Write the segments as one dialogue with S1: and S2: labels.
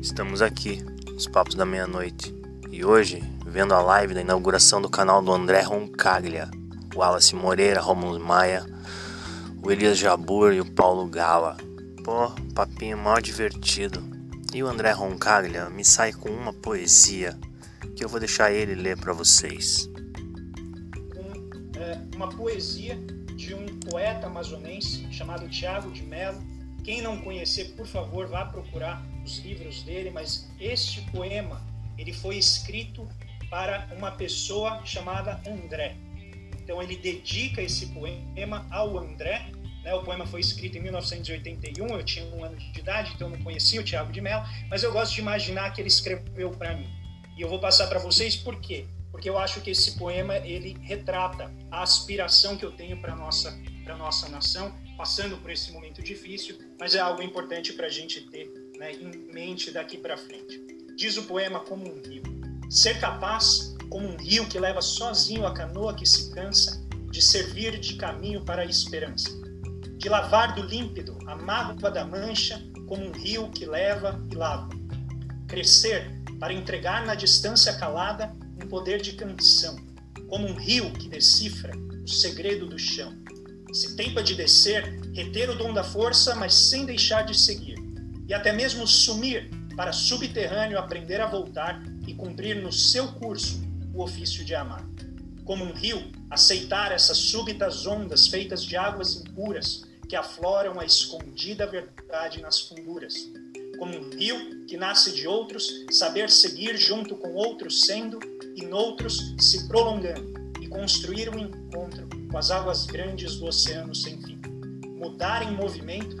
S1: Estamos aqui, os papos da meia-noite. E hoje, vendo a live da inauguração do canal do André Roncaglia, o Wallace Moreira, Romulo Maia, o Elias Jabur e o Paulo Gala. Pô, papinho mal divertido. E o André Roncaglia me sai com uma poesia que eu vou deixar ele ler para vocês.
S2: Com é, uma poesia de um poeta amazonense chamado Tiago de Mello. Quem não conhecer, por favor, vá procurar os livros dele, mas este poema ele foi escrito para uma pessoa chamada André. Então ele dedica esse poema ao André. Né? O poema foi escrito em 1981, eu tinha um ano de idade, então não conhecia o Tiago de Mello, mas eu gosto de imaginar que ele escreveu para mim. E eu vou passar para vocês por quê? Porque eu acho que esse poema ele retrata a aspiração que eu tenho para nossa para nossa nação, passando por esse momento difícil, mas é algo importante para a gente ter né, em mente daqui para frente. Diz o poema como um rio: ser capaz como um rio que leva sozinho a canoa que se cansa de servir de caminho para a esperança, de lavar do límpido a mágoa da mancha como um rio que leva e lava, crescer para entregar na distância calada um poder de canção, como um rio que decifra o segredo do chão. Se tempa de descer, reter o dom da força, mas sem deixar de seguir, e até mesmo sumir para subterrâneo aprender a voltar e cumprir no seu curso o ofício de amar. Como um rio, aceitar essas súbitas ondas feitas de águas impuras que afloram a escondida verdade nas funduras. Como um rio que nasce de outros, saber seguir junto com outros sendo e noutros se prolongando e construir um encontro com as águas grandes do oceano sem fim. Mudar em movimento,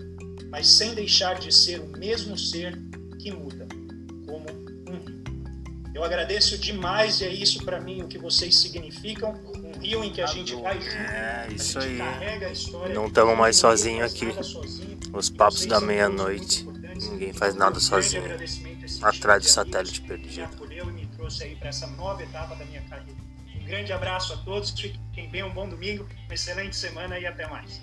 S2: mas sem deixar de ser o mesmo ser que muda, como um rio. Eu agradeço demais e é isso para mim o que vocês significam. Um rio em que a gente vai junto,
S1: é, isso aí.
S2: carrega a história.
S1: Não estamos mais sozinhos aqui. Os papos da meia-noite. Ninguém faz nada sozinho. Atrás do satélite perdido.
S2: acolheu e me trouxe aí para essa nova etapa da minha carreira. Um grande abraço a todos, fiquem bem, um bom domingo, uma excelente semana e até mais.